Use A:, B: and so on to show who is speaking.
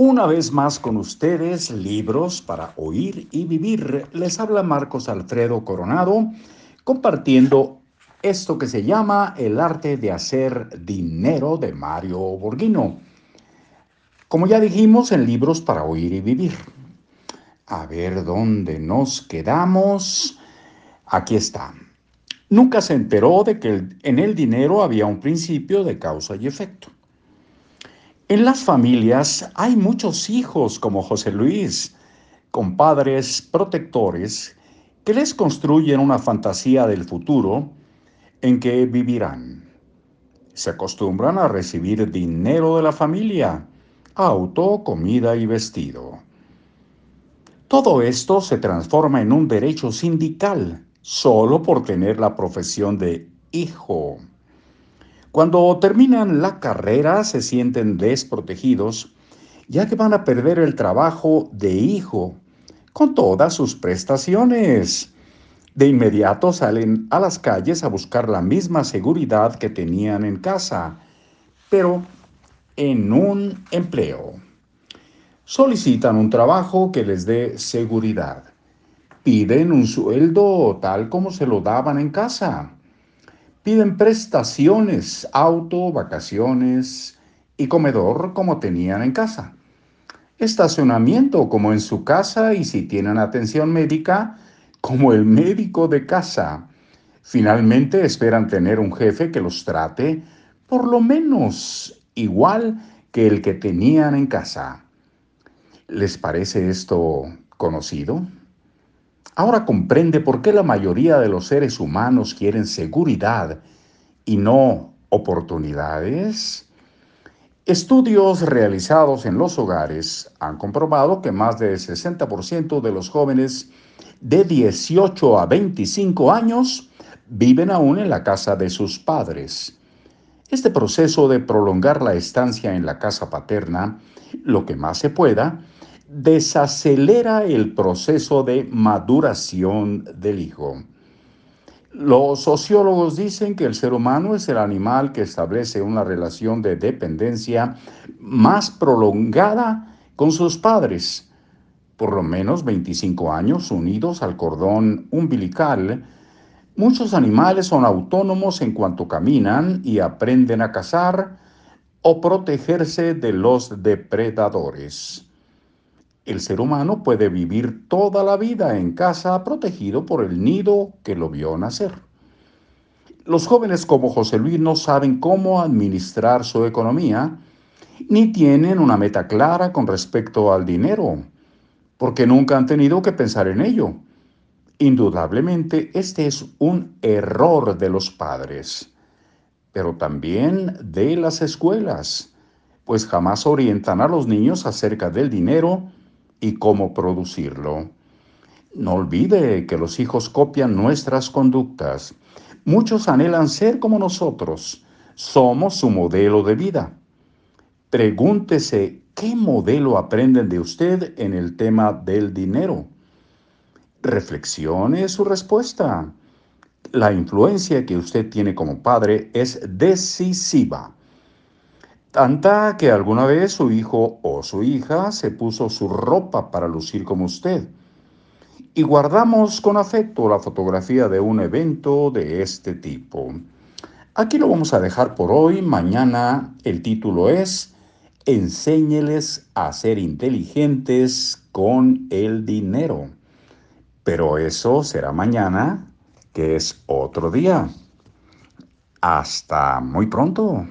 A: Una vez más con ustedes, libros para oír y vivir. Les habla Marcos Alfredo Coronado, compartiendo esto que se llama El arte de hacer dinero de Mario Borghino. Como ya dijimos, en libros para oír y vivir. A ver dónde nos quedamos. Aquí está. Nunca se enteró de que en el dinero había un principio de causa y efecto. En las familias hay muchos hijos como José Luis, con padres protectores que les construyen una fantasía del futuro en que vivirán. Se acostumbran a recibir dinero de la familia, auto, comida y vestido. Todo esto se transforma en un derecho sindical solo por tener la profesión de hijo. Cuando terminan la carrera se sienten desprotegidos, ya que van a perder el trabajo de hijo con todas sus prestaciones. De inmediato salen a las calles a buscar la misma seguridad que tenían en casa, pero en un empleo. Solicitan un trabajo que les dé seguridad. Piden un sueldo tal como se lo daban en casa Piden prestaciones, auto, vacaciones y comedor como tenían en casa. Estacionamiento como en su casa y si tienen atención médica, como el médico de casa. Finalmente esperan tener un jefe que los trate por lo menos igual que el que tenían en casa. ¿Les parece esto conocido? Ahora comprende por qué la mayoría de los seres humanos quieren seguridad y no oportunidades. Estudios realizados en los hogares han comprobado que más del 60% de los jóvenes de 18 a 25 años viven aún en la casa de sus padres. Este proceso de prolongar la estancia en la casa paterna lo que más se pueda desacelera el proceso de maduración del hijo. Los sociólogos dicen que el ser humano es el animal que establece una relación de dependencia más prolongada con sus padres, por lo menos 25 años unidos al cordón umbilical. Muchos animales son autónomos en cuanto caminan y aprenden a cazar o protegerse de los depredadores. El ser humano puede vivir toda la vida en casa protegido por el nido que lo vio nacer. Los jóvenes como José Luis no saben cómo administrar su economía ni tienen una meta clara con respecto al dinero, porque nunca han tenido que pensar en ello. Indudablemente, este es un error de los padres, pero también de las escuelas, pues jamás orientan a los niños acerca del dinero y cómo producirlo. No olvide que los hijos copian nuestras conductas. Muchos anhelan ser como nosotros. Somos su modelo de vida. Pregúntese qué modelo aprenden de usted en el tema del dinero. Reflexione su respuesta. La influencia que usted tiene como padre es decisiva Tanta que alguna vez su hijo o su hija se puso su ropa para lucir como usted. Y guardamos con afecto la fotografía de un evento de este tipo. Aquí lo vamos a dejar por hoy. Mañana el título es Enséñeles a ser inteligentes con el dinero. Pero eso será mañana, que es otro día. Hasta muy pronto.